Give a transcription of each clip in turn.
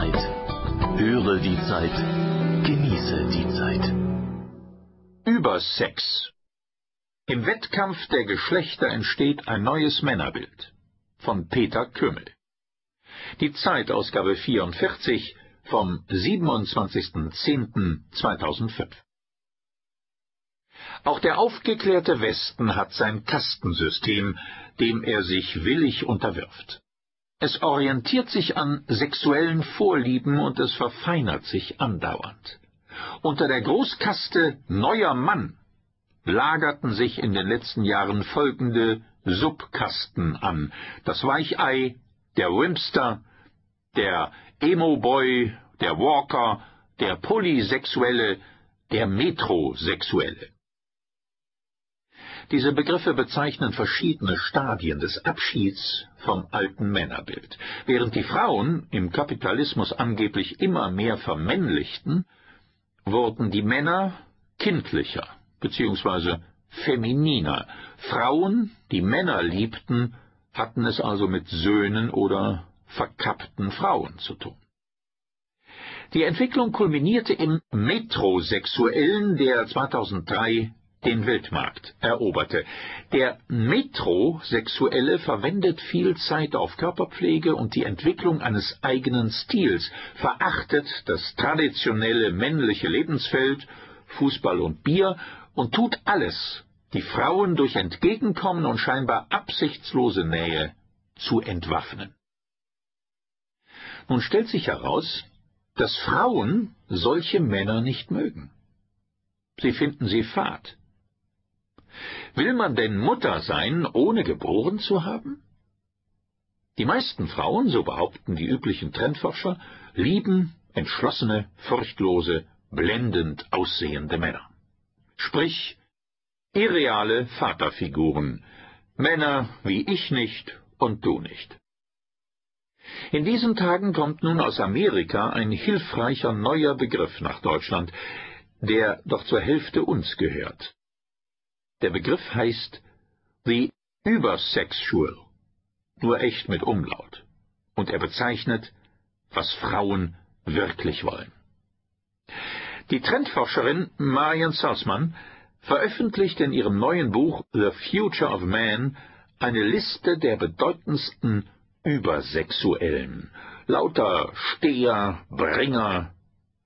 Zeit. Höre die Zeit. Genieße die Zeit. Über Sex. Im Wettkampf der Geschlechter entsteht ein neues Männerbild. Von Peter Kümmel. Die Zeitausgabe 44 vom 27.10.2005. Auch der aufgeklärte Westen hat sein Kastensystem, dem er sich willig unterwirft. Es orientiert sich an sexuellen Vorlieben und es verfeinert sich andauernd. Unter der Großkaste Neuer Mann lagerten sich in den letzten Jahren folgende Subkasten an. Das Weichei, der Wimster, der Emo-Boy, der Walker, der Polysexuelle, der Metrosexuelle. Diese Begriffe bezeichnen verschiedene Stadien des Abschieds vom alten Männerbild. Während die Frauen im Kapitalismus angeblich immer mehr vermännlichten, wurden die Männer kindlicher bzw. femininer. Frauen, die Männer liebten, hatten es also mit Söhnen oder verkappten Frauen zu tun. Die Entwicklung kulminierte im Metrosexuellen, der 2003 den Weltmarkt eroberte. Der Metrosexuelle verwendet viel Zeit auf Körperpflege und die Entwicklung eines eigenen Stils, verachtet das traditionelle männliche Lebensfeld, Fußball und Bier, und tut alles, die Frauen durch Entgegenkommen und scheinbar absichtslose Nähe zu entwaffnen. Nun stellt sich heraus, dass Frauen solche Männer nicht mögen. Sie finden sie fad. Will man denn Mutter sein, ohne geboren zu haben? Die meisten Frauen, so behaupten die üblichen Trendforscher, lieben entschlossene, furchtlose, blendend aussehende Männer. Sprich, irreale Vaterfiguren, Männer wie ich nicht und du nicht. In diesen Tagen kommt nun aus Amerika ein hilfreicher neuer Begriff nach Deutschland, der doch zur Hälfte uns gehört. Der Begriff heißt The Übersexual, nur echt mit Umlaut, und er bezeichnet, was Frauen wirklich wollen. Die Trendforscherin Marian Salzman veröffentlicht in ihrem neuen Buch The Future of Man eine Liste der bedeutendsten Übersexuellen, lauter Steher, Bringer,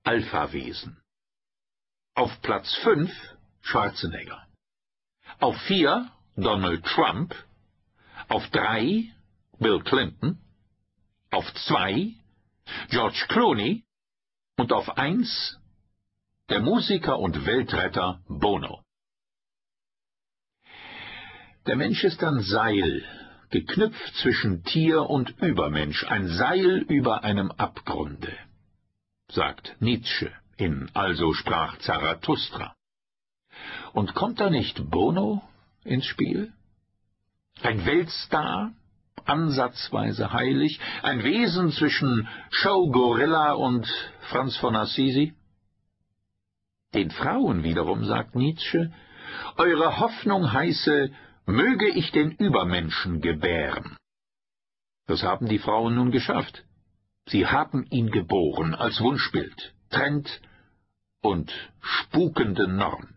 Alphawesen. Auf Platz 5 Schwarzenegger. Auf vier Donald Trump, auf drei Bill Clinton, auf zwei George Clooney und auf eins der Musiker und Weltretter Bono. Der Mensch ist ein Seil, geknüpft zwischen Tier und Übermensch, ein Seil über einem Abgrunde, sagt Nietzsche in Also sprach Zarathustra. Und kommt da nicht Bono ins Spiel? Ein Weltstar, ansatzweise heilig, ein Wesen zwischen Show Gorilla und Franz von Assisi? Den Frauen wiederum sagt Nietzsche, eure Hoffnung heiße, möge ich den Übermenschen gebären. Das haben die Frauen nun geschafft. Sie haben ihn geboren als Wunschbild, Trend und spukende Norm.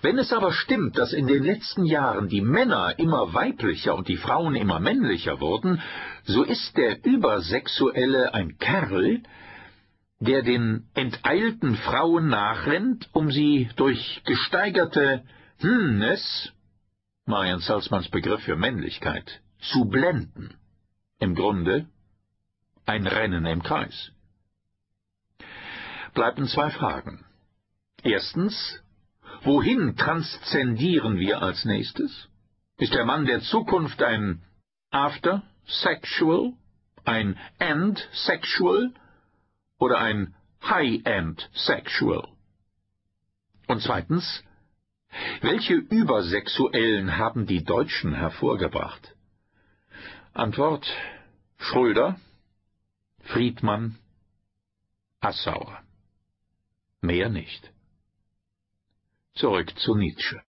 Wenn es aber stimmt, dass in den letzten Jahren die Männer immer weiblicher und die Frauen immer männlicher wurden, so ist der Übersexuelle ein Kerl, der den enteilten Frauen nachrennt, um sie durch gesteigerte Hmnes, Marian Salzmanns Begriff für Männlichkeit, zu blenden. Im Grunde ein Rennen im Kreis. Bleiben zwei Fragen. Erstens, Wohin transzendieren wir als nächstes? Ist der Mann der Zukunft ein After-Sexual, ein End-Sexual oder ein High-End-Sexual? Und zweitens, welche Übersexuellen haben die Deutschen hervorgebracht? Antwort Schröder, Friedmann, Assauer. Mehr nicht. Zurück zu Nietzsche.